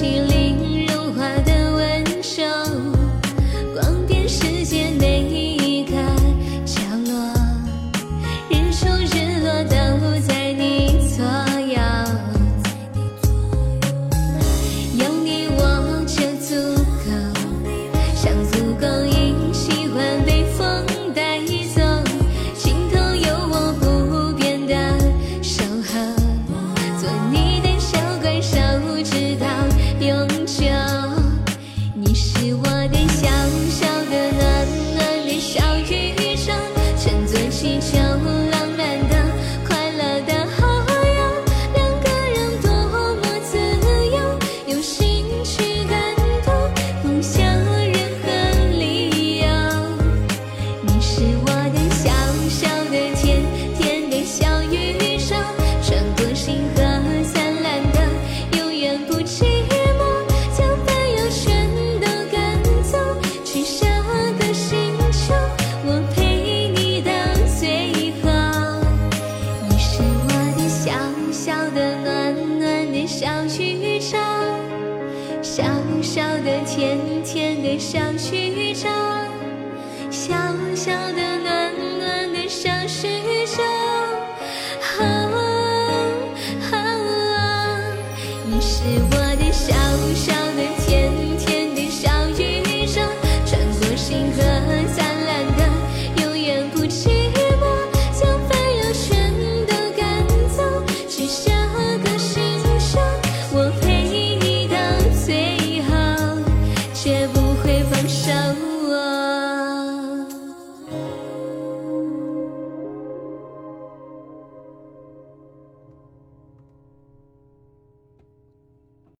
she 用情。小小的甜甜的小曲章，小小的暖。